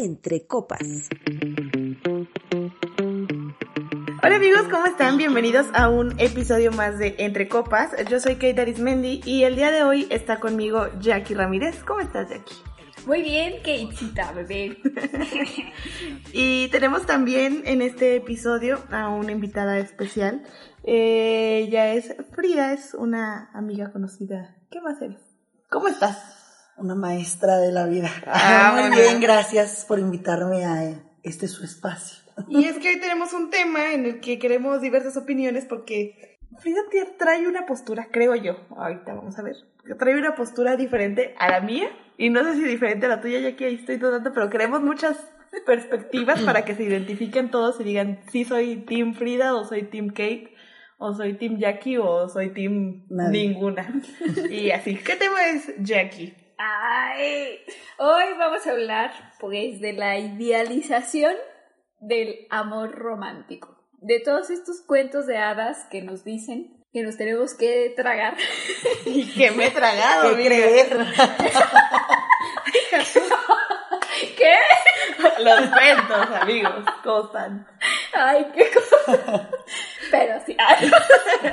Entre Copas. Hola amigos, ¿cómo están? Bienvenidos a un episodio más de Entre Copas. Yo soy Kate Arismendi y el día de hoy está conmigo Jackie Ramírez. ¿Cómo estás, Jackie? Muy bien, Katecita, bebé. y tenemos también en este episodio a una invitada especial. Eh, ella es Frida, es una amiga conocida. ¿Qué más eres? ¿Cómo estás? Una maestra de la vida. Ah, Muy bien, gracias por invitarme a este su espacio. Y es que hoy tenemos un tema en el que queremos diversas opiniones porque Frida trae una postura, creo yo, ahorita vamos a ver, trae una postura diferente a la mía y no sé si diferente a la tuya, ya que ahí estoy dudando, pero queremos muchas perspectivas para que se identifiquen todos y digan si soy Team Frida o soy Team Kate o soy Team Jackie o soy Team Nadie. ninguna. Y así, ¿qué tema es Jackie? Ay, hoy vamos a hablar pues de la idealización del amor romántico. De todos estos cuentos de hadas que nos dicen que nos tenemos que tragar. Y que me he tragado, ¿Qué mira. creer? ¿Qué? Los cuentos, amigos, ¿cómo están? Ay, qué cosa. Pero sí, ay,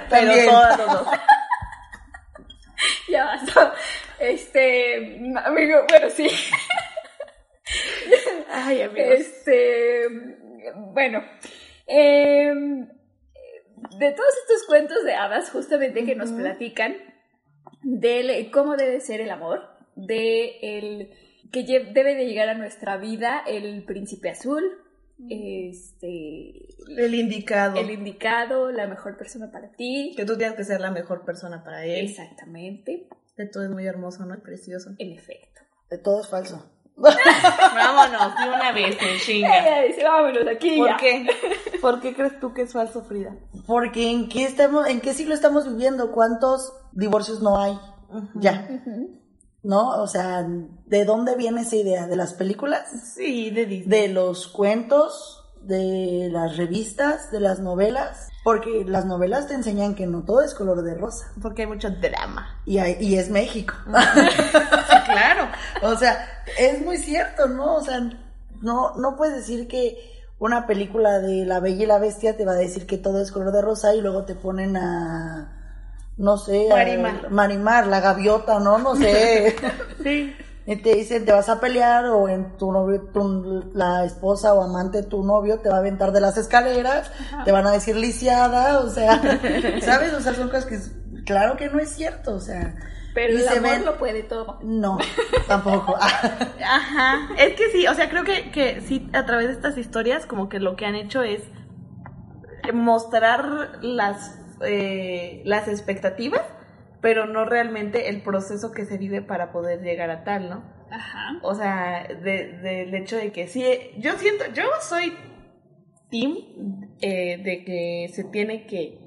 Pero los dos. ya basta. Este, amigo, bueno, sí. Ay, amigos. Este, bueno, em, de todos estos cuentos de hadas, justamente que nos platican de cómo debe ser el amor, de el que debe de llegar a nuestra vida el príncipe azul, este, El indicado. el indicado, la mejor persona para ti. que tú tienes que ser la mejor persona para él. Exactamente, Que todo es muy hermoso, ¿no? Y precioso. en efecto. De todo es falso. Vámonos, de una vez, en chinga. Ella dice, vámonos aquí ¿Por ya. qué? ¿Por qué crees tú que es falso, Frida? Porque en qué estamos, en qué siglo estamos viviendo, cuántos divorcios no hay. Ya. ¿no? O sea, ¿de dónde viene esa idea? ¿De las películas? Sí, de Disney. ¿De los cuentos? ¿De las revistas? ¿De las novelas? Porque las novelas te enseñan que no todo es color de rosa. Porque hay mucho drama. Y, hay- y es México. Sí, claro. O sea, es muy cierto, ¿no? O sea, no, no puedes decir que una película de La Bella y la Bestia te va a decir que todo es color de rosa y luego te ponen a, no sé, Marimar. Marimar, la gaviota, ¿no? No sé. Sí. Y te dicen, te vas a pelear o en tu novio, tu- la esposa o amante de tu novio te va a aventar de las escaleras, te van a decir lisiada, o sea, ¿sabes? O sea, son cosas que, claro que no es cierto, o sea. Pero y el se amor ven- lo puede todo. No, tampoco. Ajá. Es que sí, o sea, creo que, que sí, a través de estas historias, como que lo que han hecho es mostrar las, eh, las expectativas, pero no realmente el proceso que se vive para poder llegar a tal, ¿no? Ajá. O sea, de- del hecho de que sí, yo siento, yo soy team eh, de que se tiene que,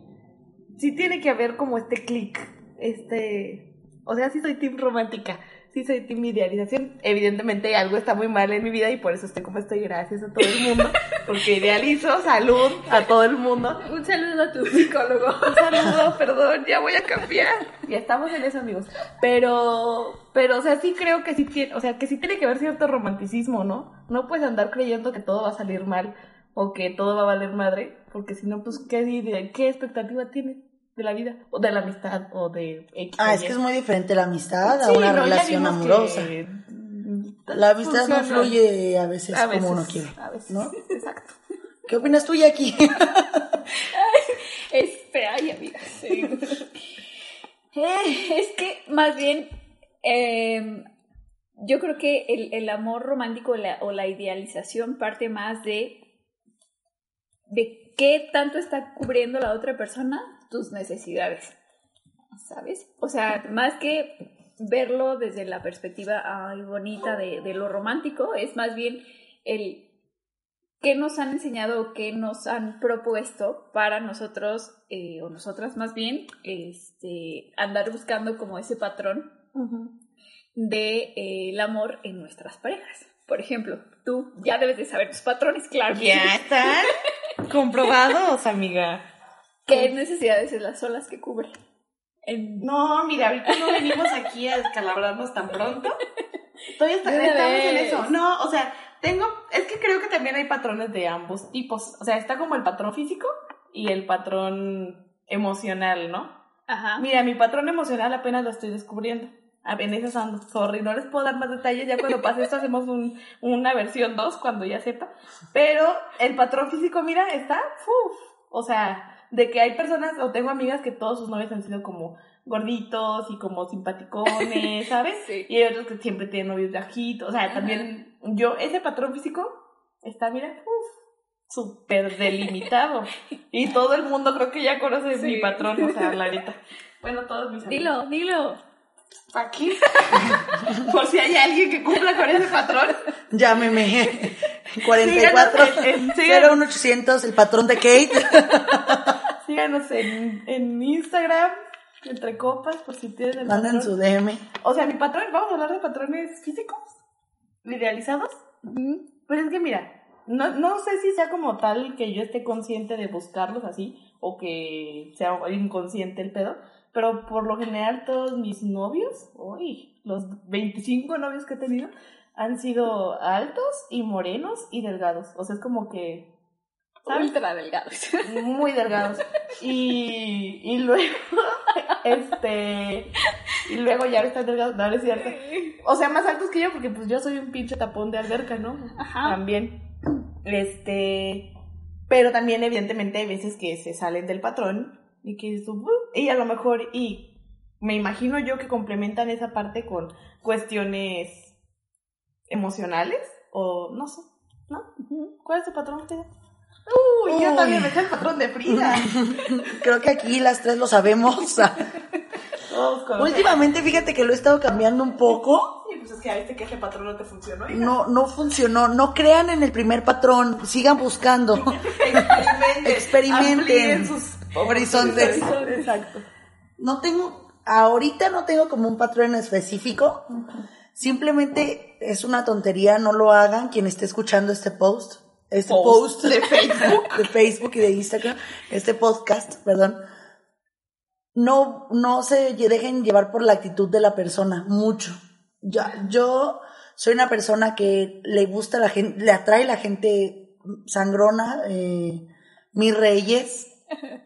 sí tiene que haber como este clic, este, o sea, sí soy team romántica, sí soy team idealización. Evidentemente algo está muy mal en mi vida y por eso estoy como estoy, gracias a todo el mundo, porque idealizo salud a todo el mundo. Un saludo a tu psicólogo. Un saludo, perdón, ya voy a cambiar. Ya estamos en eso, amigos. Pero, pero, o sea, sí creo que sí tiene, o sea, que sí tiene que haber cierto romanticismo, ¿no? No puedes andar creyendo que todo va a salir mal o que todo va a valer madre, porque si no, pues, ¿qué, de, qué expectativa tienes de la vida? O de la amistad, o de X. Ah, o es que es muy diferente la amistad a Sí, una no, ya relación amorosa. que, La amistad no fluye a veces, A veces, como uno quiere. A veces, ¿no? exacto. ¿Qué opinas tú, Jackie? Este, ay, amigas. sí. Eh, es que más bien, eh, yo creo que el, el amor romántico la- o la idealización parte más de, de qué tanto está cubriendo la otra persona tus necesidades, ¿sabes? O sea, más que verlo desde la perspectiva ay, bonita de, de lo romántico, es más bien el qué nos han enseñado o qué nos han propuesto para nosotros, eh, o nosotras más bien, este, andar buscando como ese patrón de eh, el amor en nuestras parejas. Por ejemplo, tú ya debes de saber tus patrones, claro. Ya sí. comprobados, amiga. ¿Qué necesidades es las solas que cubre? En- No, mira, ahorita no venimos aquí a descalabrarnos tan pronto. Todavía estamos en eso. No, o sea, tengo, es que creo que también hay patrones de ambos tipos. O sea, está como el patrón físico y el patrón emocional, ¿no? Ajá. Mira, mi patrón emocional apenas lo estoy descubriendo. En esas ando, sorry, no les puedo dar más detalles, ya cuando pase esto hacemos un, una versión 2 cuando ya sepa. Pero el patrón físico, mira, está, uf, o sea, de que hay personas, o tengo amigas que todos sus novios han sido como gorditos y como simpaticones, ¿sabes? Sí. Y hay otros que siempre tienen novios bajitos, o sea, también yo, ese patrón físico está, mira, uf, súper delimitado. Y todo el mundo creo que ya conoce Sí. mi patrón, o sea, la neta. Bueno, todos mis amigos. Dilo, dilo. Aquí. Por si hay alguien que cumpla con ese patrón. Llámeme. 44 Síganos en- en- síganos. 01800, el patrón de Kate. Síganos en, en Instagram, entre copas, por si tienen el Manden patrón. su DM. O sea, mi patrón, vamos a hablar de patrones físicos, idealizados. Pues es que mira, no, no sé si sea como tal que yo esté consciente de buscarlos así, o que sea inconsciente el pedo, pero por lo general todos mis novios, uy, los 25 novios que he tenido, han sido altos y morenos y delgados. O sea, es como que... ¿sabes? Ultra delgados. muy delgados. Y, y luego, este, y luego ya están delgados, no, no es cierto. O sea, más altos que yo, porque pues yo soy un pinche tapón de alberca, ¿no? Ajá. También. Este, pero también evidentemente hay veces que se salen del patrón y que "Uh", y a lo mejor, y me imagino yo que complementan esa parte con cuestiones emocionales, o no sé, ¿no? ¿Cuál es tu patrón, Frida? Uy, yo también me sé el patrón de Frida. Creo que aquí las tres lo sabemos. Últimamente, fíjate que lo he estado cambiando un poco. Sí, pues es que a este que ese patrón no te funcionó. hija. No, no funcionó. No crean en el primer patrón. Sigan buscando. Experimenten. Experimenten. amplíen sus Horizontes. Exacto. No tengo, ahorita no tengo como un patrón específico. Simplemente es una tontería, no lo hagan quien esté escuchando este post. Este Post post, de Facebook. de Facebook y de Instagram, este podcast, perdón. No, no se dejen llevar por la actitud de la persona, mucho. Ya, yo soy una persona que le gusta la gente, le atrae la gente sangrona, eh, mis reyes,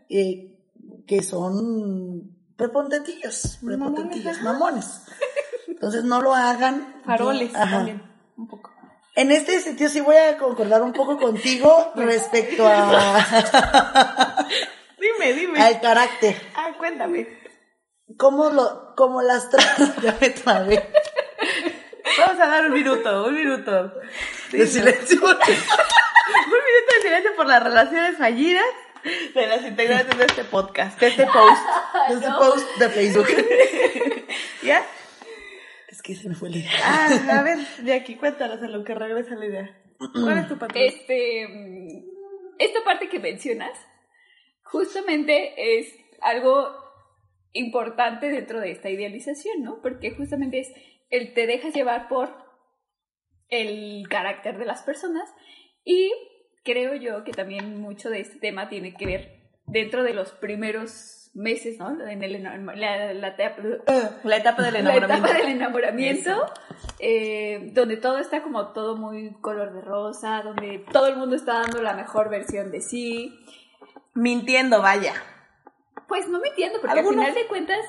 eh, que son prepondentillos, prepotentillos, mamones. Entonces no lo hagan. Faroles Yo- también. Un poco. En este sentido sí voy a concordar un poco contigo respecto a, Dime, dime. al carácter. Ah, cuéntame. Cómo lo, cómo las tra- ya me trabé. Vamos a dar un minuto, un minuto. De silencio. Un minuto de silencio por las relaciones fallidas de las integrantes de este podcast, de este post. De este post de Facebook. ¿Ya? Es que se me fue la idea. Ah, a ver, de aquí cuéntanos en lo que regresa la idea. ¿Cuál es tu patrón? Este, mm, esta parte que mencionas, justamente es algo importante dentro de esta idealización, ¿no? Porque justamente es el te dejas llevar por el carácter de las personas y creo yo que también mucho de este tema tiene que ver dentro de los primeros meses, ¿no? En el, la, la etapa- La etapa del la enamoramiento. etapa del enamoramiento, eh, donde todo está como todo muy color de rosa, donde todo el mundo está dando la mejor versión de sí. Mintiendo, vaya. Pues no me entiendo, porque Algunos- al final de cuentas,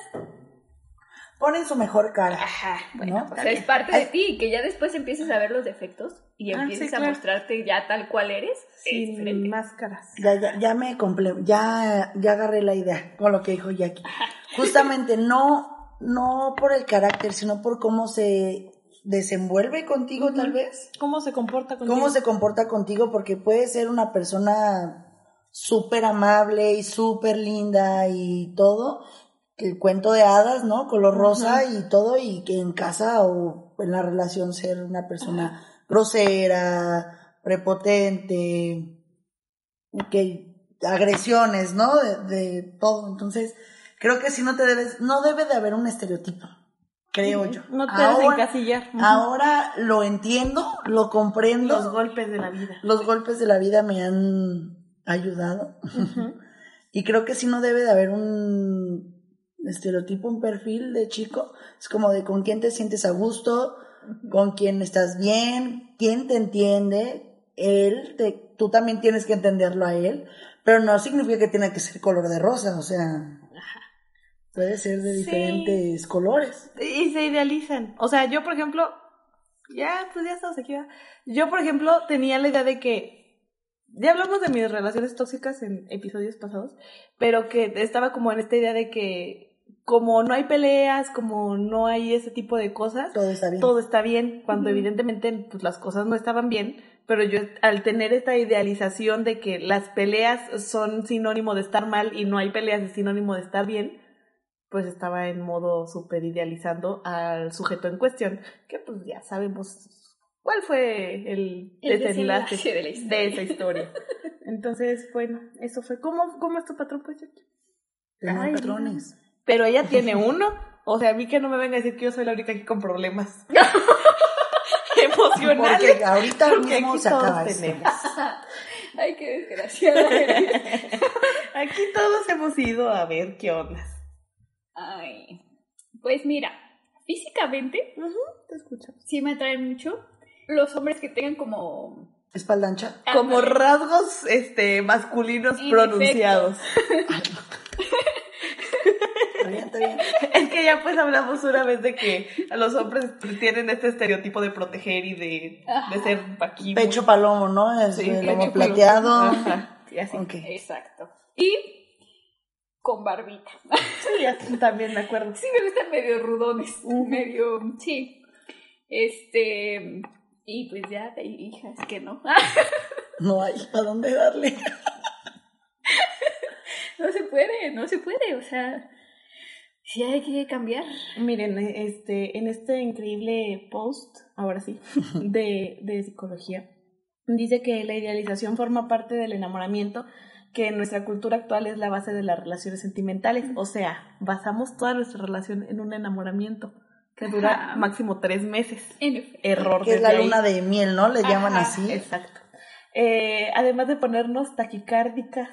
Ponen su mejor cara. ajá, ¿no? o sea, es parte de ti, que ya después empiezas a ver los defectos y Ah, empieces sí, a claro. mostrarte ya tal cual eres, es. Sin máscaras. Ya, ya, ya me comple ya, ya agarré la idea con lo que dijo Jackie. Justamente no, no por el carácter, sino por cómo se desenvuelve contigo, tal vez. ¿Cómo se comporta contigo? cómo se comporta contigo, porque puede ser una persona súper amable y súper linda y todo, el cuento de hadas, ¿no? Color rosa y todo, y que en casa o en la relación ser una persona grosera, prepotente, que agresiones, ¿no? De, de todo. Entonces, creo que si no te debes, no debe de haber un estereotipo, creo yo. No te debes Ahora- encasillar. Ujú. Ahora lo entiendo, lo comprendo. Los golpes de la vida. Los golpes de la vida me han ayudado. Y creo que sí no debe de haber un estereotipo, un perfil de chico. Es como de con quién te sientes a gusto, con quién estás bien, quien te entiende, él, te, tú también tienes que entenderlo a él, pero no significa que tiene que ser color de rosa, o sea, puede ser de Sí. diferentes colores. Y se idealizan. O sea, yo, por ejemplo, ya, pues ya estamos aquí. ¿verdad? Yo, por ejemplo, tenía la idea de que, ya hablamos de mis relaciones tóxicas en episodios pasados, pero que estaba como en esta idea de que como no hay peleas, como no hay ese tipo de cosas, Todo está bien. todo está bien, cuando evidentemente pues, las cosas no estaban bien, pero yo al tener esta idealización de que las peleas son sinónimo de estar mal y no hay peleas es sinónimo de estar bien, pues estaba en modo super idealizando al sujeto en cuestión, que pues ya sabemos cuál fue el, El desenlace desenlace de la historia. de esa historia. Entonces, bueno, eso fue. ¿Cómo, cómo es tu patrón, pues? Ay, patrones. Pero ella tiene uno. O sea, a mí que no me venga a decir que yo soy la única aquí con problemas emocionales. Porque ahorita Porque mismo aquí se acaba tenemos. Ay, qué desgraciada. Aquí todos hemos ido a ver qué onda. Ay, pues mira, físicamente Te escucho. sí me atraen mucho los hombres que tengan como... Espalda ancha. Como rasgos este, masculinos En pronunciados. Está bien, está bien. Es que ya pues hablamos una vez de que a los hombres tienen este estereotipo de proteger y de, de ser aquí. Pecho palomo, ¿no? Es Sí, el lomo plateado. Ajá, y así. Exacto. Y con barbita. Sí, también me acuerdo. Sí, me gustan medio rudones. Medio, sí. Este... Y pues ya, de ahí, hija, es que no. No hay a dónde darle. no se puede, no se puede. O sea, sí hay que cambiar. Miren, este, en este increíble post, ahora sí, de, de psicología, dice que la idealización forma parte del enamoramiento, que en nuestra cultura actual es la base de las relaciones sentimentales. O sea, basamos toda nuestra relación en un enamoramiento que dura Ajá. máximo tres meses. Error Que es la luna de miel, ¿no? Le llaman así. Exacto. Eh, además de ponernos taquicárdicas,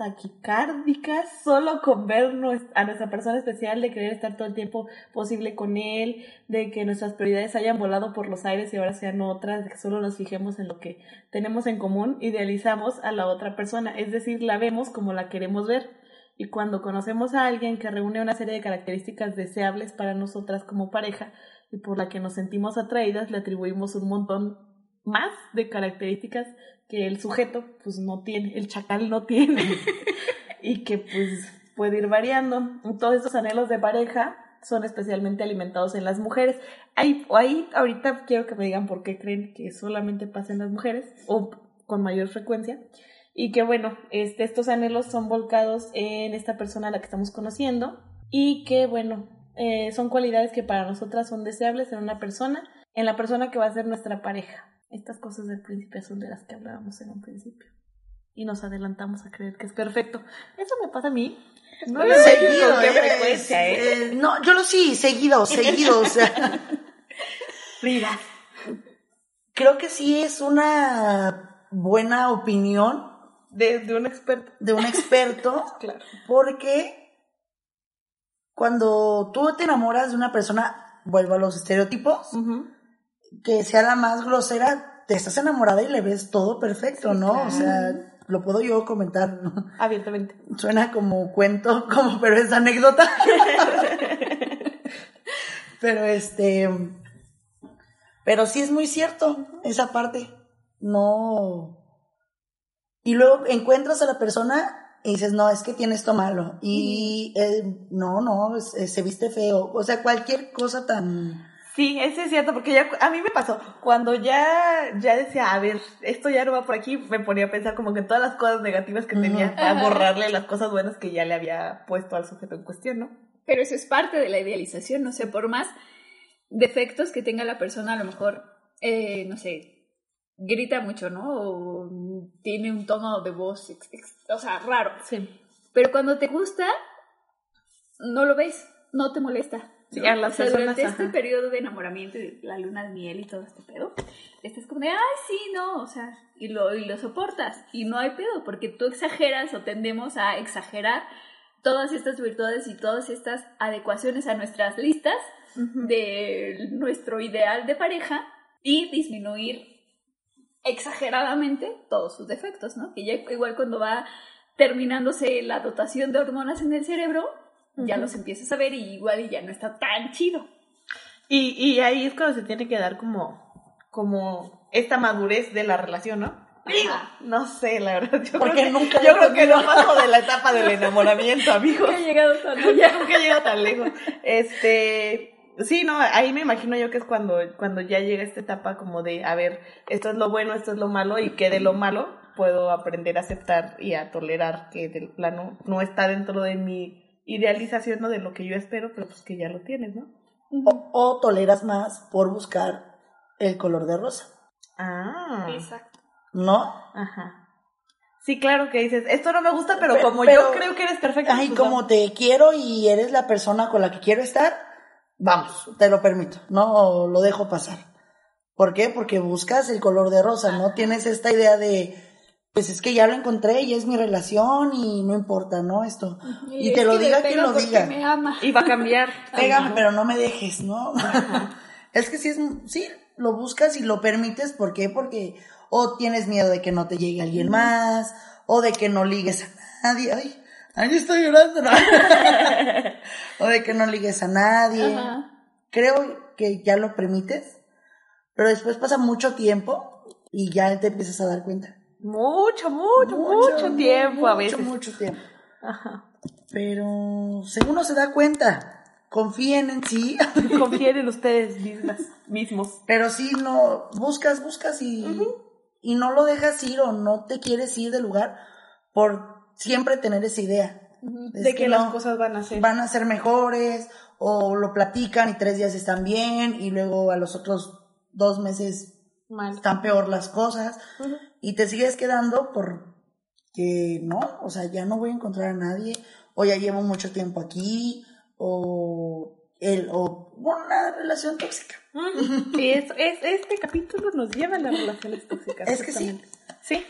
taquicárdicas, solo con ver a nuestra persona especial, de querer estar todo el tiempo posible con él, de que nuestras prioridades hayan volado por los aires y ahora sean otras, de que solo nos fijemos en lo que tenemos en común, idealizamos a la otra persona, es decir, la vemos como la queremos ver. Y cuando conocemos a alguien que reúne una serie de características deseables para nosotras como pareja y por la que nos sentimos atraídas, le atribuimos un montón más de características que el sujeto pues no tiene, el chacal no tiene y que pues puede ir variando. Todos estos anhelos de pareja son especialmente alimentados en las mujeres. Ahí, ahí ahorita quiero que me digan por qué creen que solamente pasa en las mujeres o con mayor frecuencia y que bueno, este, estos anhelos son volcados en esta persona a la que estamos conociendo y que bueno, eh, son cualidades que para nosotras son deseables en una persona, en la persona que va a ser nuestra pareja. Estas cosas del príncipe son de las que hablábamos en un principio. Y nos adelantamos a creer que es perfecto. Eso me pasa a mí. No lo sé Seguido, con qué eh, frecuencia, ¿eh? eh, No, yo lo sí, seguido, seguido, o sea. Frida. Creo que sí es una buena opinión De, de un experto. de un experto, Claro. porque cuando tú te enamoras de una persona, vuelvo a los estereotipos, que sea la más grosera, te estás enamorada y le ves todo perfecto, ¿no? claro. O sea, lo puedo yo comentar, ¿no? Abiertamente. Suena como cuento, como, pero es anécdota. pero este, pero sí es muy cierto esa parte. No. Y luego encuentras a la persona y dices, no, es que tiene esto malo. Y eh, no, no, se viste feo. O sea, cualquier cosa tan... Sí, eso es cierto, porque ya a mí me pasó, cuando ya, ya decía, a ver, esto ya no va por aquí, me ponía a pensar como que todas las cosas negativas que tenía, a borrarle las cosas buenas que ya le había puesto al sujeto en cuestión, ¿no? Pero eso es parte de la idealización, no sé, por más defectos que tenga la persona, a lo mejor, eh, no sé, grita mucho, ¿no? O tiene un tono de voz, ex- ex- o sea, raro. Sí. Pero cuando te gusta, no lo ves, no te molesta. Sí, a las o sea, personas, durante este ajá. periodo de enamoramiento y la luna de miel y todo este pedo, estás como de, ay, sí, no, o sea, y lo, y lo soportas. Y no hay pedo, porque tú exageras o tendemos a exagerar todas estas virtudes y todas estas adecuaciones a nuestras listas de nuestro ideal de pareja y disminuir exageradamente todos sus defectos, ¿no? Que ya igual cuando va terminándose la dotación de hormonas en el cerebro, ya los empiezas a ver y igual y ya no está tan chido. Y, y ahí es cuando se tiene que dar como, como esta madurez de la relación, ¿no? Digo, no sé, la verdad. Yo Porque creo que, nunca yo creo que no paso de la etapa del enamoramiento, amigos. Nunca he llegado tan Ya allá. nunca he llegado tan lejos. Este, sí, no, ahí me imagino yo que es cuando, cuando ya llega esta etapa como de, a ver, esto es lo bueno, esto es lo malo, y que de lo malo puedo aprender a aceptar y a tolerar que del plano no está dentro de mi idealización de lo que yo espero, pero pues que ya lo tienes, ¿no? O, o toleras más por buscar el color de rosa, Ah. Exacto. ¿no? Ajá. Sí, claro que dices, esto no me gusta, pero, Pero- como pero- yo creo que eres perfecto. Ay, pues, como te quiero y eres la persona con la que quiero estar, vamos, te lo permito, no lo dejo pasar. ¿Por qué? Porque buscas el color de rosa, no tienes esta idea de, pues es que ya lo encontré y es mi relación y no importa, ¿no? Esto. Y, es te lo diga quien lo diga. Me ama. Y va a cambiar. Pégame, Ajá. pero no me dejes, ¿no? es que sí es, sí, lo buscas y lo permites, ¿por qué? Porque o tienes miedo de que no te llegue alguien más, o de que no ligues a nadie, ay, ay, estoy llorando, ¿no? o de que no ligues a nadie. Ajá. Creo que ya lo permites, pero después pasa mucho tiempo y ya te empiezas a dar cuenta. Mucho, mucho, mucho, tiempo a veces. Mucho, mucho tiempo. Ajá. Pero según uno se da cuenta, confíen en sí. Confíen en ustedes mismas, mismos. Pero sí, no, buscas, buscas y, y no lo dejas ir o no te quieres ir del lugar por siempre tener esa idea. Es de que, las no, cosas van a ser. van a ser mejores o lo platican y tres días están bien y luego a los otros dos meses mal. están peor las cosas y te sigues quedando por que no, o sea, ya no voy a encontrar a nadie o ya llevo mucho tiempo aquí o el o una relación tóxica. Sí, es, es- este capítulo nos lleva a las relaciones tóxicas. Es que sí. Sí.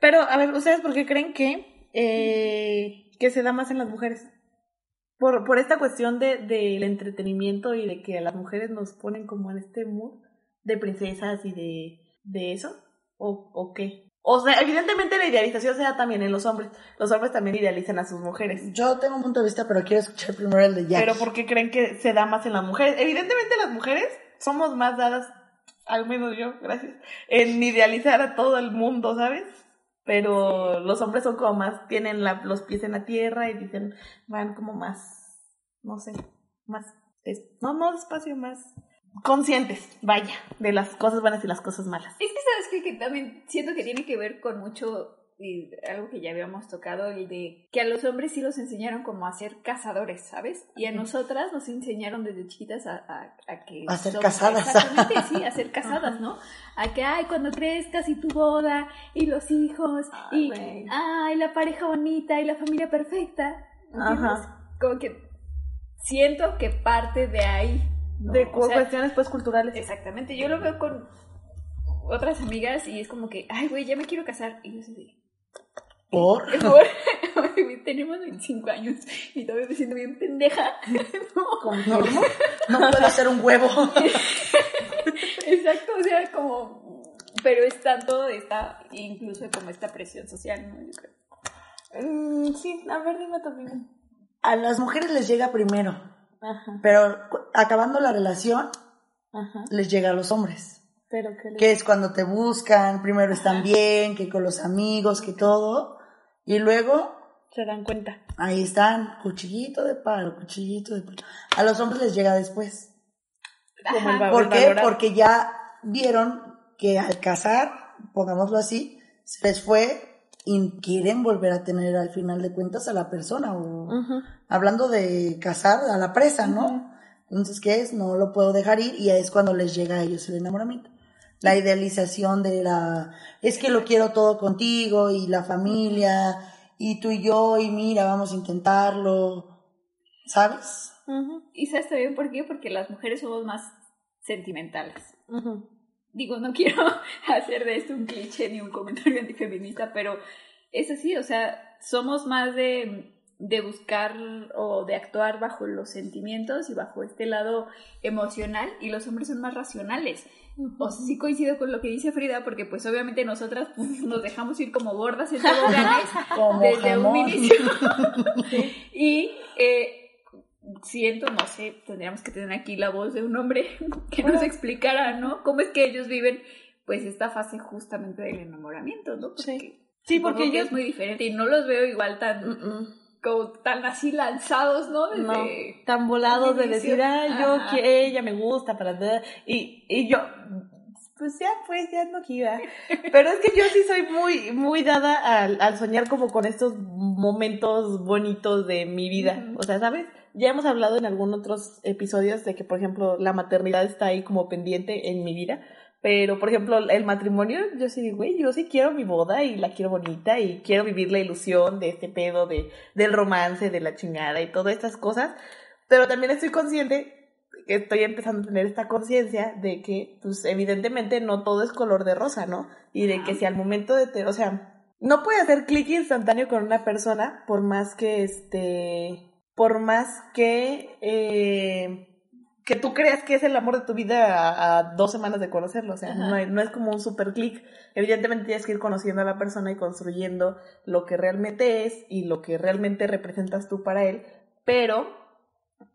Pero, a ver, ¿ustedes por qué creen que, eh, que se da más en las mujeres? Por, por esta cuestión de, del entretenimiento y de que a las mujeres nos ponen como en este mood de princesas y de, de eso. ¿O, ¿O qué? O sea, evidentemente la idealización se da también en los hombres. Los hombres también idealizan a sus mujeres. Yo tengo un punto de vista, pero quiero escuchar primero el de Jack. Pero ¿por qué creen que se da más en las mujeres? Evidentemente las mujeres somos más dadas, al menos yo, gracias, en idealizar a todo el mundo, ¿sabes? Pero los hombres son como más, tienen la- los pies en la tierra y dicen, van como más, no sé, más, no, no despacio, más conscientes, vaya, de las cosas buenas y las cosas malas. Es que sabes que también siento que tiene que ver con mucho y algo que ya habíamos tocado y de que a los hombres sí los enseñaron como a ser cazadores, ¿sabes? Y a nosotras nos enseñaron desde chiquitas a, a, a que A ser somos- casadas. Exactamente, sí, a ser casadas, ¿no? A que ay cuando crezcas y tu boda y los hijos Ay, y ay la pareja bonita y la familia perfecta. ¿entiendes? Ajá. Como que siento que parte de ahí. ¿No? De O sea, cuestiones pues culturales. Exactamente, yo lo veo con otras amigas y es como que, ay, güey, ya me quiero casar. Y yo así de, ¿Por? "Por- tenemos 25 años y todavía me siento bien pendeja. No. No, no puedo hacer un huevo. Exacto, o sea, como, pero es tanto esta, incluso como esta presión social, ¿no? Yo creo. Mm, sí, a ver, dime también. A las mujeres les llega primero, Ajá, pero acabando la relación ajá. les llega a los hombres. Pero que Que es cuando te buscan, primero están bien, que con los amigos, que todo. Y luego se dan cuenta. ahí están, cuchillito de palo, cuchillito de palo. A los hombres les llega después. ¿Por qué? valorado. Porque ya vieron que al casar, pongámoslo así, se les fue y quieren volver a tener al final de cuentas a la persona o hablando de casar a la presa, ¿no? Entonces, ¿qué es? No lo puedo dejar ir y es cuando les llega a ellos el enamoramiento. La idealización de la, es que lo quiero todo contigo y la familia y tú y yo y mira, vamos a intentarlo, ¿sabes? ¿Y sabes también por qué? Porque las mujeres somos más sentimentales. Digo, no quiero hacer de esto un cliché ni un comentario antifeminista, pero es así, o sea, somos más de, de buscar o de actuar bajo los sentimientos y bajo este lado emocional y los hombres son más racionales. O sea, sí coincido con lo que dice Frida, porque pues obviamente nosotras pues, nos dejamos ir como gordas en toboganes desde un jamón. inicio. y eh, siento, no sé, tendríamos que tener aquí la voz de un hombre que nos explicara, ¿no? Cómo es que ellos viven pues esta fase justamente del enamoramiento, ¿no? Sí. Sí, supongo porque que ellos... es muy diferente y no los veo igual tan Mm-mm. como tan así lanzados, ¿no? Desde... No, tan volados de decir, ah, yo, Ajá. que ella me gusta, para nada", y, y yo, pues ya, pues ya no quiera. Pero es que yo sí soy muy, muy dada al, al soñar como con estos momentos bonitos de mi vida. O sea, ¿sabes? Ya hemos hablado en algunos otros episodios de que, por ejemplo, la maternidad está ahí como pendiente en mi vida. Pero, por ejemplo, el matrimonio, yo sí digo, güey, yo sí quiero mi boda y la quiero bonita y quiero vivir la ilusión de este pedo de, del romance, de la chingada y todas estas cosas. Pero también estoy consciente, que estoy empezando a tener esta conciencia de que, pues, evidentemente no todo es color de rosa, ¿no? Y de que si al momento de, te- o sea, no puede hacer clic instantáneo con una persona por más que, este, por más que, eh, que tú creas que es el amor de tu vida a, a dos semanas de conocerlo, o sea, Ajá. no, hay- no es como un super clic. Evidentemente tienes que ir conociendo a la persona y construyendo lo que realmente es y lo que realmente representas tú para él, pero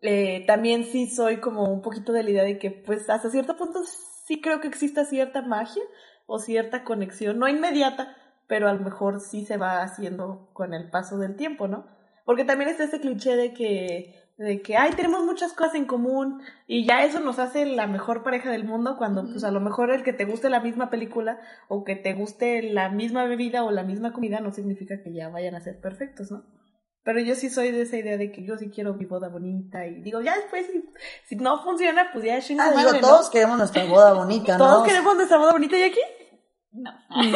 eh, también sí soy como un poquito de la idea de que pues hasta cierto punto sí creo que exista cierta magia o cierta conexión, no inmediata, pero a lo mejor sí se va haciendo con el paso del tiempo, ¿no? Porque también está ese cliché de que de que ay tenemos muchas cosas en común y ya eso nos hace la mejor pareja del mundo cuando pues a lo mejor el que te guste la misma película o que te guste la misma bebida o la misma comida no significa que ya vayan a ser perfectos, ¿no? Pero yo sí soy de esa idea de que yo sí quiero mi boda bonita y digo, ya después si, si no funciona, pues ya chinga Ah, digo, madre, ¿no? todos queremos nuestra boda bonita, ¿no? Todos queremos nuestra boda bonita y aquí. No.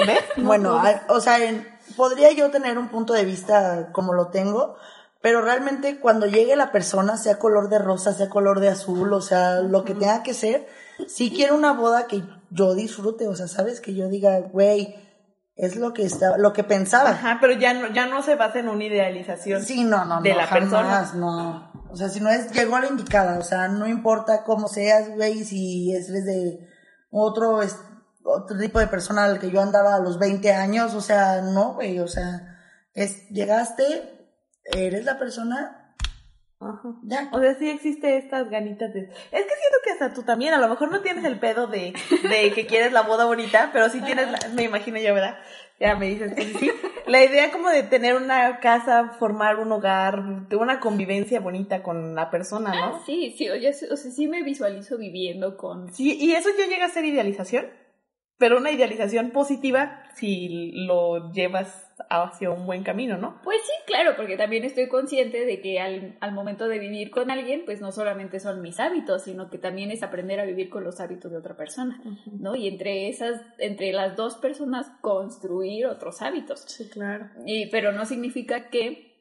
¿Ves? No, Bueno, o sea, en- podría yo tener un punto de vista como lo tengo, pero realmente cuando llegue la persona, sea color de rosa, sea color de azul, o sea, lo que tenga que ser, sí quiero una boda que yo disfrute, o sea, sabes que yo diga, güey, es lo que está, lo que pensaba. Ajá, pero ya no, ya no se basa en una idealización. Sí, no, no, de no, la jamás, no. O sea, si no es, llegó a la indicada, o sea, no importa cómo seas, güey, si eres de otro, otro tipo de persona al que yo andaba a los 20 años, o sea, no, güey, o sea, es, llegaste, eres la persona, Ajá. ya. O sea, sí existe estas ganitas de... Es que siento que hasta tú también, a lo mejor no tienes el pedo de, de que quieres la boda bonita, pero sí tienes, la- me imagino yo, ¿verdad? Ya me dices que sí, sí. La idea como de tener una casa, formar un hogar, una convivencia bonita con la persona, ¿no? Ah, sí, sí, oye, o sea, sí me visualizo viviendo con... Sí, y eso ya llega a ser idealización, pero una idealización positiva si lo llevas hacia un buen camino, ¿no? Pues sí, claro, porque también estoy consciente de que al, al momento de vivir con alguien, pues no solamente son mis hábitos, sino que también es aprender a vivir con los hábitos de otra persona, ¿no? Y entre esas, entre las dos personas, construir otros hábitos. Sí, claro. Y, pero no significa que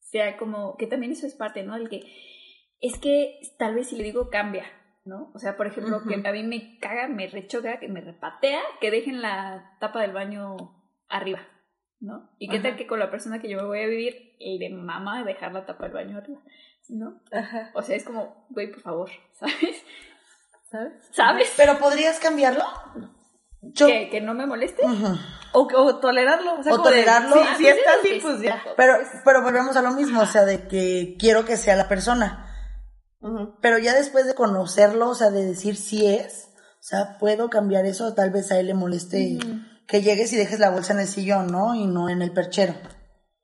sea como, que también eso es parte, ¿no? El que, es que tal vez si le digo cambia, ¿no? O sea, por ejemplo, que a mí me caga, me rechoca, que me repatea, que dejen la tapa del baño arriba, ¿no? ¿Y qué tal que con la persona que yo me voy a vivir, el de mamá dejar la tapa del baño arriba, ¿no? Ajá. O sea, es como, güey, por favor, ¿sabes? ¿Sabes? ¿Sabes? Pero podrías cambiarlo. Yo, Que, que no me moleste. O, o tolerarlo. O, sea, O de, tolerarlo. sí, Ah, si pues está así, pues ya. pero, pues. pero volvemos a lo mismo, o sea, de que quiero que sea la persona. Pero ya después de conocerlo, o sea, de decir si es, o sea, puedo cambiar eso, tal vez a él le moleste que llegues y dejes la bolsa en el sillón, ¿no? Y no en el perchero.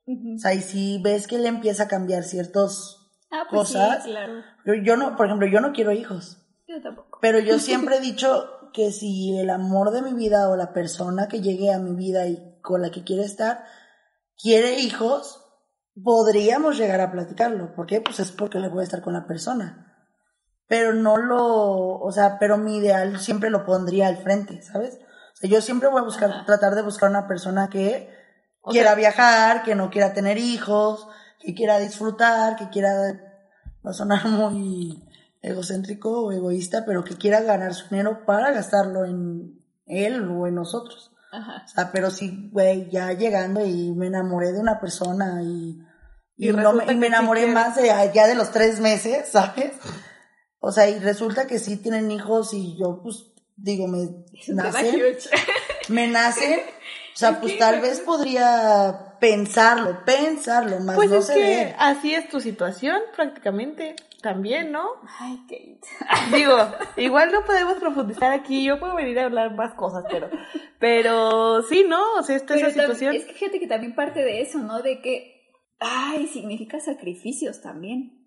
O sea, y si ves que él empieza a cambiar ciertos Ah, pues cosas, sí, claro. yo, yo no, por ejemplo, yo no quiero hijos, Yo tampoco. pero yo siempre he dicho que si el amor de mi vida o la persona que llegue a mi vida y con la que quiere estar quiere hijos, podríamos llegar a platicarlo. ¿Por qué? Pues es porque le voy a estar con la persona. Pero no lo, o sea, pero mi ideal siempre lo pondría al frente, ¿sabes? O sea, yo siempre voy a buscar, Ajá. tratar de buscar una persona que O quiera sea- viajar, que no quiera tener hijos, que quiera disfrutar, que quiera, no sonar muy egocéntrico o egoísta, pero que quiera ganar su dinero para gastarlo en él o en nosotros. Ajá. O sea, pero sí, güey, ya llegando y me enamoré de una persona y Y, no me, y me enamoré más de allá de los tres meses, ¿sabes? O sea, y resulta que sí tienen hijos y yo, pues, digo, me nacen. me nacen. O sea, pues tal vez podría pensarlo, pensarlo, más pues no es se que ve. así es tu situación, prácticamente. También, ¿no? Ay, Kate. Digo, igual no podemos profundizar aquí. Yo puedo venir a hablar más cosas, pero, pero sí, ¿no? O sea, esta esa tam- situación. es que fíjate que también parte de eso, ¿no? De que, ay, significa sacrificios también.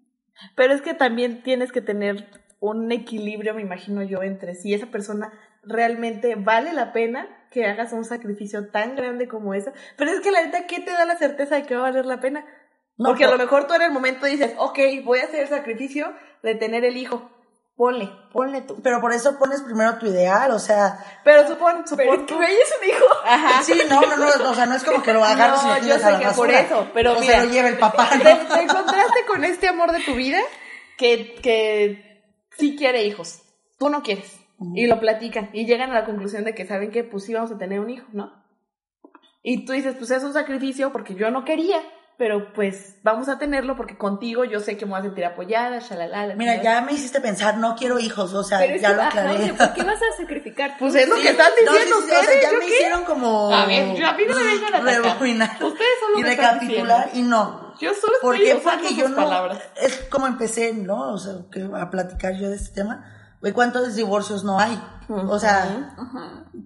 Pero es que también tienes que tener un equilibrio, me imagino yo, entre si esa persona realmente vale la pena que hagas un sacrificio tan grande como eso. Pero es que la neta, ¿qué te da la certeza de que va a valer la pena? No, Porque a lo mejor tú en el momento dices, ok, voy a hacer el sacrificio de tener el hijo. Ponle, ponle tú. Pero por eso pones primero tu ideal, o sea, Pero supón, supón Pero tú- es un hijo. Ajá. sí, no, no, no, o sea, no es como que lo agarres No, y lo yo sé a la que basura. por eso, pero o mira. se lo lleva el papá, te encontraste con este amor de tu vida que, que sí quiere hijos. Tú no quieres. Y lo platican. Y llegan a la conclusión de que saben que pues sí vamos a tener un hijo, ¿no? Y tú dices, pues es un sacrificio porque yo no quería. Pero pues vamos a tenerlo porque contigo yo sé que me voy a sentir apoyada, shalala. la Mira, ya me hiciste pensar, no quiero hijos, o sea, Pero ya lo aclaré. ¿por qué vas a sacrificar? Pues es lo Sí, que están no, diciendo sí, sí, o sea, ustedes, ya ¿yo me qué? hicieron como A ver, yo- a mí no me vengan a rebobinar Ustedes son lo y recapitular y no. Yo solo ¿Por estoy qué? usando Porque sus yo no palabras. es como empecé, ¿no? O sea, que a platicar yo de este tema. Güey, ¿cuántos divorcios no hay? O sea,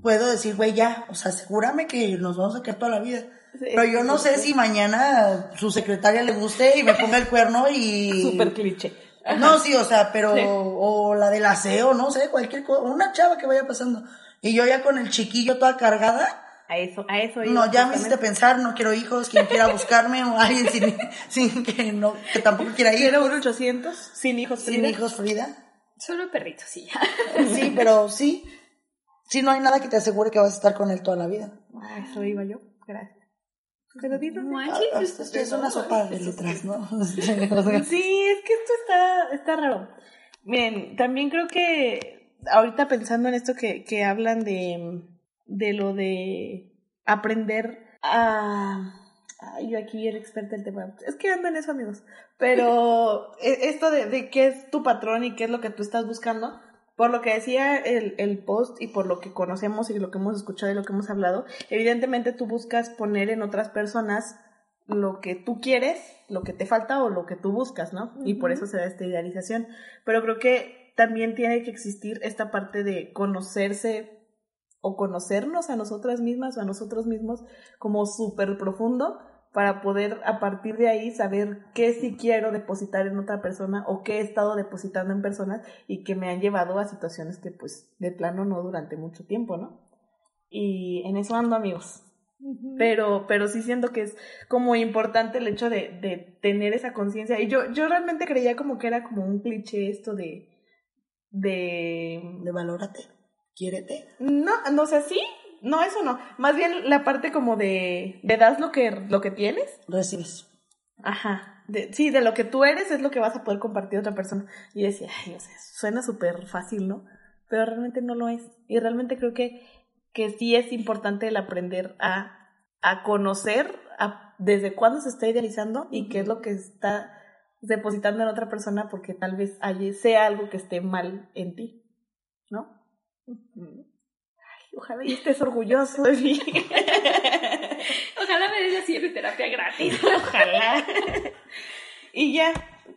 puedo decir, güey, ya, o sea, asegúrame que nos vamos a quedar toda la vida. Pero yo no sé si mañana su secretaria le guste y me ponga el cuerno y... Súper cliché. No, sí, o sea, pero... Sí. O la del aseo, no sé, cualquier cosa. Una chava que vaya pasando. Y yo ya con el chiquillo toda cargada. A eso, a eso. No, ya me hiciste pensar, no quiero hijos, quien quiera buscarme o alguien sin, sin que no, que tampoco quiera ir. Quiero un 800 sin hijos. Sin Frida. hijos, Frida. Solo perritos, sí. Sí, pero sí. Sí, no hay nada que te asegure que vas a estar con él toda la vida. A eso iba yo. Gracias. Pero manches, esto esto es una sopa de letras, ¿no? Sí, es que esto está, está raro. Miren, también creo que ahorita pensando en esto que, que hablan de, de lo de aprender a... Ay, yo aquí era experta en el tema. Es que ando en eso, amigos. Pero e- esto de, de qué es tu patrón y qué es lo que tú estás buscando, por lo que decía el, el post y por lo que conocemos y lo que hemos escuchado y lo que hemos hablado, evidentemente tú buscas poner en otras personas lo que tú quieres, lo que te falta o lo que tú buscas, ¿no? Y por eso se da esta idealización. Pero creo que también tiene que existir esta parte de conocerse o conocernos a nosotras mismas o a nosotros mismos como súper profundo para poder a partir de ahí saber qué sí quiero depositar en otra persona o qué he estado depositando en personas y que me han llevado a situaciones que pues de plano no durante mucho tiempo, ¿no? Y en eso ando amigos. Pero, pero sí siento que es como importante el hecho de, de tener esa conciencia. Y yo, yo realmente creía como que era como un cliché esto de, de, De valórate, quiérete. no, no sé, sí, no, eso no. Más bien la parte como de, de das lo que, lo que tienes. Recibes. Ajá. De, sí, de lo que tú eres es lo que vas a poder compartir a otra persona. Y yo decía, ay, o sea, suena súper fácil, ¿no? Pero realmente no lo es. Y realmente creo que, que sí es importante el aprender a, a conocer a, desde cuándo se está idealizando y qué es lo que está depositando en otra persona porque tal vez allí sea algo que esté mal en ti, ¿no? Ojalá y estés orgulloso de mí. Ojalá me des así de terapia gratis. Ojalá. y ya,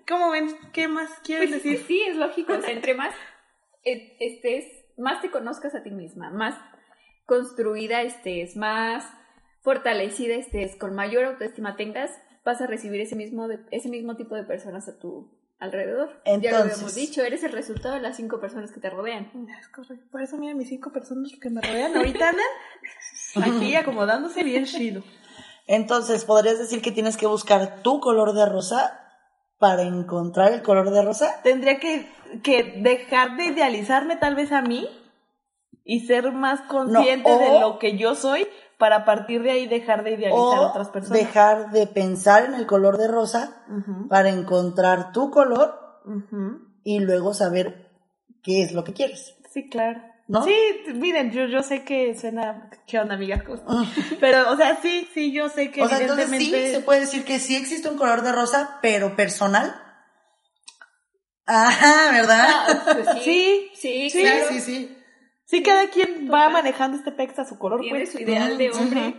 ¿cómo ven? ¿Qué más quieres Pues, decir? pues sí, es lógico. O sea, entre más eh, estés, más te conozcas a ti misma, más construida estés, más fortalecida estés, con mayor autoestima tengas, vas a recibir ese mismo, de- ese mismo tipo de personas a tu alrededor. ya lo Entonces- habíamos dicho, eres el resultado de las cinco personas que te rodean. Es correcto. Por eso, mira, mis cinco personas que me rodean ahorita andan aquí acomodándose bien chido. Entonces, podrías decir que tienes que buscar tu color de rosa para encontrar el color de rosa. Tendría que, que dejar de idealizarme tal vez a mí y ser más consciente o- de lo que yo soy para a partir de ahí dejar de idealizar a otras personas. dejar de pensar en el color de rosa para encontrar tu color y luego saber qué es lo que quieres. Sí, claro. ¿no? Sí, miren, yo, yo sé que suena, ¿qué onda, amiga? Pero, o sea, sí, sí, yo sé que O sea, entonces sí, evidentemente... se puede decir que sí existe un color de rosa, pero personal. Ajá, ¿verdad? Ah, pues sí, Sí, sí, sí, claro. sí, sí. Sí, cada quien va manejando este pex a su color, Tiene pues. su ideal de hombre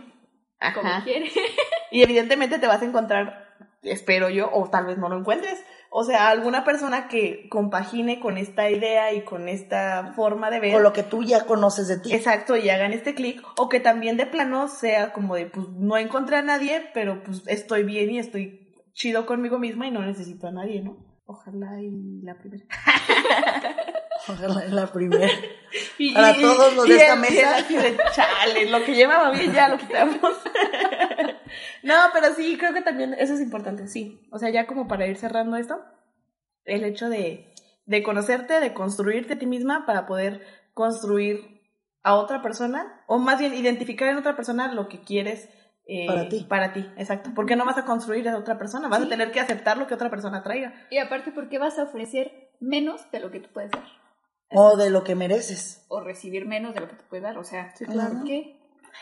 como Ajá. quiere. Y evidentemente te vas a encontrar, espero yo, o tal vez no lo encuentres, o sea, alguna persona que compagine con esta idea y con esta forma de ver. O lo que tú ya conoces de ti. Exacto, y hagan este clic, o que también de plano sea como de, pues no encontré a nadie, pero pues estoy bien y estoy chido conmigo misma y no necesito a nadie, ¿no? Ojalá y la primera. Ojalá en la primera. Y- Para y- todos los y de esta mesa. así de, chale, lo que llevaba bien ya lo quitamos. no, pero sí, creo que también eso es importante, sí. O sea, ya como para ir cerrando esto, el hecho de, de conocerte, de construirte a ti misma para poder construir a otra persona, o más bien identificar en otra persona lo que quieres. eh, Para ti. Para ti, exacto. Porque no vas a construir a otra persona, vas Sí. a tener que aceptar lo que otra persona traiga. Y aparte, ¿por qué vas a ofrecer menos de lo que tú puedes dar? O de lo que mereces. O recibir menos de lo que tú puedes dar. O sea, Sí, claro. ¿por qué?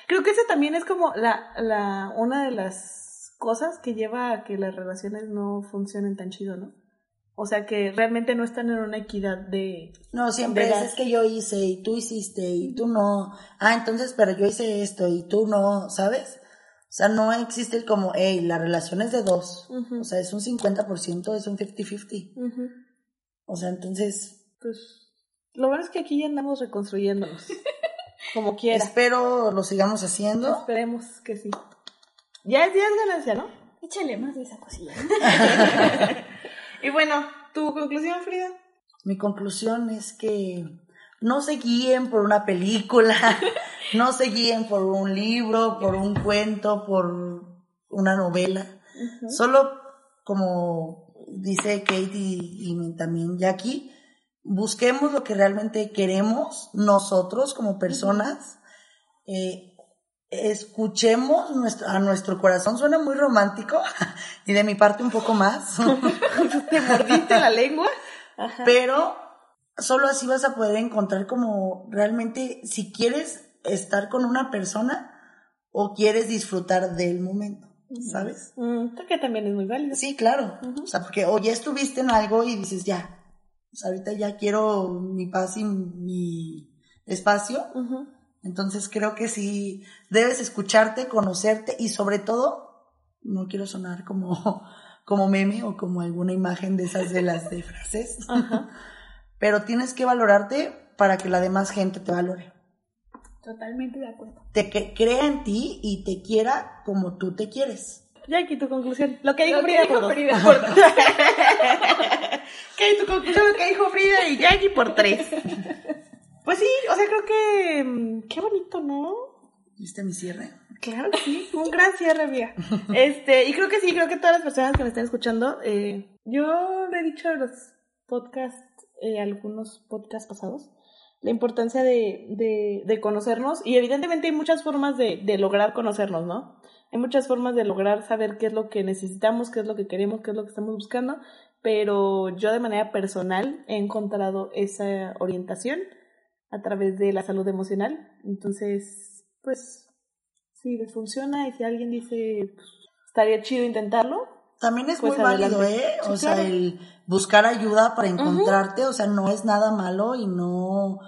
Creo que esa también es como la, la, una de las cosas que lleva a que las relaciones no funcionen tan chido, ¿no? O sea, que realmente no están en una equidad de... No, siempre es, ¿Verdad? es que yo hice y tú hiciste y tú no. Ah, entonces, pero yo hice esto y tú no, ¿sabes? O sea, no existe el como, hey, la relación es de dos. O sea, es un 50%, es un 50-50. O sea, entonces, Pues lo bueno es que aquí ya andamos reconstruyéndonos. como quiera. espero lo sigamos haciendo. Esperemos que sí. Ya es, ya es ganancia, ¿no? Échale más de esa cosilla. Y bueno, ¿tu conclusión, Frida? Mi conclusión es que no se guíen por una película, no se guíen por un libro, por un cuento, por una novela. Solo como dice Katie y también Jackie, busquemos lo que realmente queremos nosotros como personas. eh, escuchemos nuestro, a nuestro corazón, suena muy romántico y de mi parte un poco más. ¿Te mordiste la lengua? Ajá. Pero solo así vas a poder encontrar como realmente si quieres estar con una persona o quieres disfrutar del momento, ¿sabes? Mm, creo que también es muy válido. Sí, claro. O sea, porque o ya estuviste en algo y dices, ya, sea, ahorita ya quiero mi paz y mi espacio. Entonces creo que sí, debes escucharte, conocerte y sobre todo, no quiero sonar como, como meme o como alguna imagen de esas de las de frases, pero tienes que valorarte para que la demás gente te valore. Totalmente de acuerdo. Te que crea en ti y te quiera como tú te quieres. Jackie, tu conclusión. Lo que dijo Lo que Frida dijo Por dos. ¿Qué tu conclusión? Lo que dijo Frida y Jackie por tres. Pues sí, o sea, creo que... mm, Qué bonito, ¿no? ¿Viste mi cierre? Claro que sí, un gran cierre, amiga. Este, y creo que sí, creo que todas las personas que me están escuchando, eh, yo le he dicho en los podcasts, eh, algunos podcasts pasados, la importancia de, de, de conocernos y evidentemente hay muchas formas de, de lograr conocernos, ¿no? Hay muchas formas de lograr saber qué es lo que necesitamos, qué es lo que queremos, qué es lo que estamos buscando, pero yo de manera personal he encontrado esa orientación a través de la salud emocional. Entonces, pues, si les funciona y si alguien dice, pues, estaría chido intentarlo, También es Pues muy válido. ¿eh? Sí, o sea, el buscar ayuda para encontrarte, o sea, no es nada malo y no,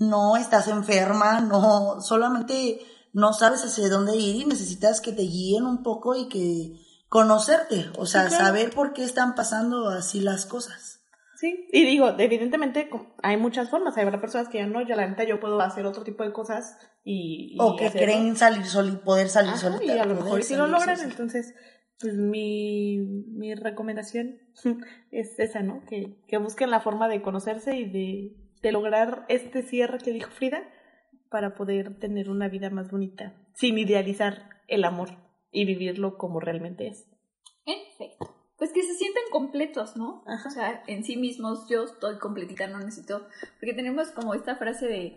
no estás enferma, no, solamente no sabes hacia dónde ir y necesitas que te guíen un poco y que conocerte, o sea, claro. saber por qué están pasando así las cosas. Sí, y digo, evidentemente hay muchas formas, hay personas que ya no, ya la neta yo puedo hacer otro tipo de cosas y... y O que creen salir soli, poder salir Ajá, solita. y a lo mejor si lo logran, entonces, pues mi, mi recomendación es esa, ¿no? Que, que busquen la forma de conocerse y de, de lograr este cierre que dijo Frida para poder tener una vida más bonita, sin idealizar el amor y vivirlo como realmente es. Perfecto. Pues que se sientan completos, ¿no? Ajá. O sea, en sí mismos yo estoy completita, no necesito. Porque tenemos como esta frase de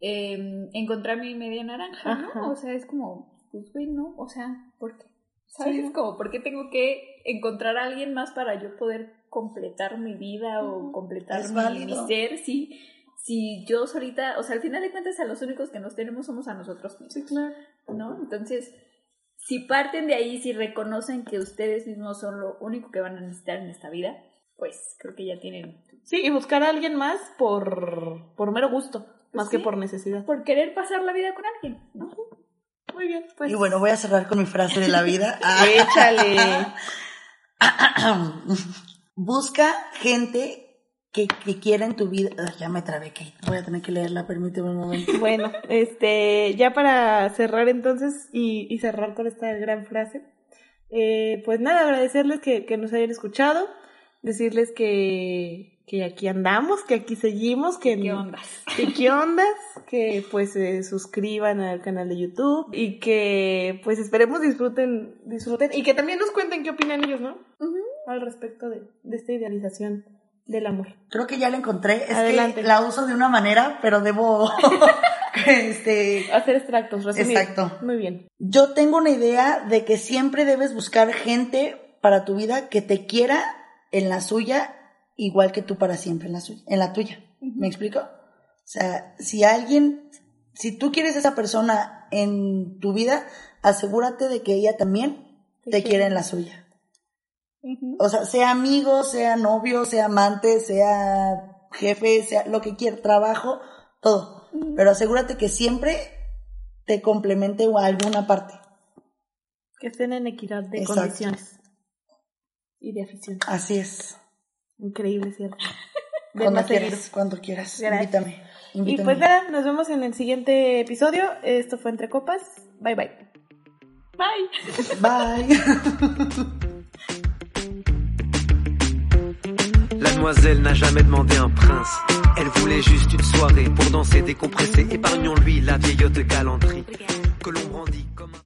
eh, encontrar mi media naranja, ¿no? Ajá. O sea, es como, pues güey, no, o sea, ¿por qué? ¿Sabes? Sí. Como, ¿por qué tengo que encontrar a alguien más para yo poder completar mi vida o completar mi, mi ser? Si, si yo solita, o sea, al final de cuentas a los únicos que nos tenemos somos a nosotros mismos. Sí, claro. ¿no? Entonces, si parten de ahí, si reconocen que ustedes mismos son lo único que van a necesitar en esta vida, pues creo que ya tienen... Sí, y buscar a alguien más por, por mero gusto, más sí. que por necesidad. Por querer pasar la vida con alguien, ¿no? Muy bien, pues. Y bueno, voy a cerrar con mi frase de la vida. Échale. Busca gente que, que quiera en tu vida. Ah, ya me trabé, Kate. Voy a tener que leerla, permíteme un momento. Bueno, este, ya para cerrar entonces y, y cerrar con esta gran frase, eh, pues nada, agradecerles que, que nos hayan escuchado, decirles que, que aquí andamos, que aquí seguimos, que ¿Qué ondas? que qué ondas, que pues se suscriban al canal de YouTube y que pues esperemos disfruten, disfruten y que también nos cuenten qué opinan ellos, ¿no? Al respecto de, de esta idealización del amor. Creo que ya la encontré. Es Adelante. que la uso de una manera, pero debo. este. Hacer extractos, resumir. Exacto. Muy bien. Yo tengo una idea de que siempre debes buscar gente para tu vida que te quiera en la suya, igual que tú para siempre en la suya, en la tuya. ¿Me explico? O sea, si alguien, si tú quieres a esa persona en tu vida, asegúrate de que ella también Te te quiere. quiera en la suya. O sea, sea amigo, sea novio, sea amante, sea jefe, sea lo que quiera, trabajo, todo. Pero asegúrate que siempre te complemente a alguna parte. Que estén en equidad de Exacto. condiciones y de afición. Así es. Increíble, ¿cierto? Cuando quieras, cuando quieras. Gracias. Invítame. Y Invítame. pues nada, nos vemos en el siguiente episodio. Esto fue Entre Copas. Bye bye. Bye. Bye. demoiselle n'a jamais demandé un prince. Elle voulait juste une soirée pour danser décompressé. Épargnons-lui la vieillotte galanterie que l'on brandit comme un...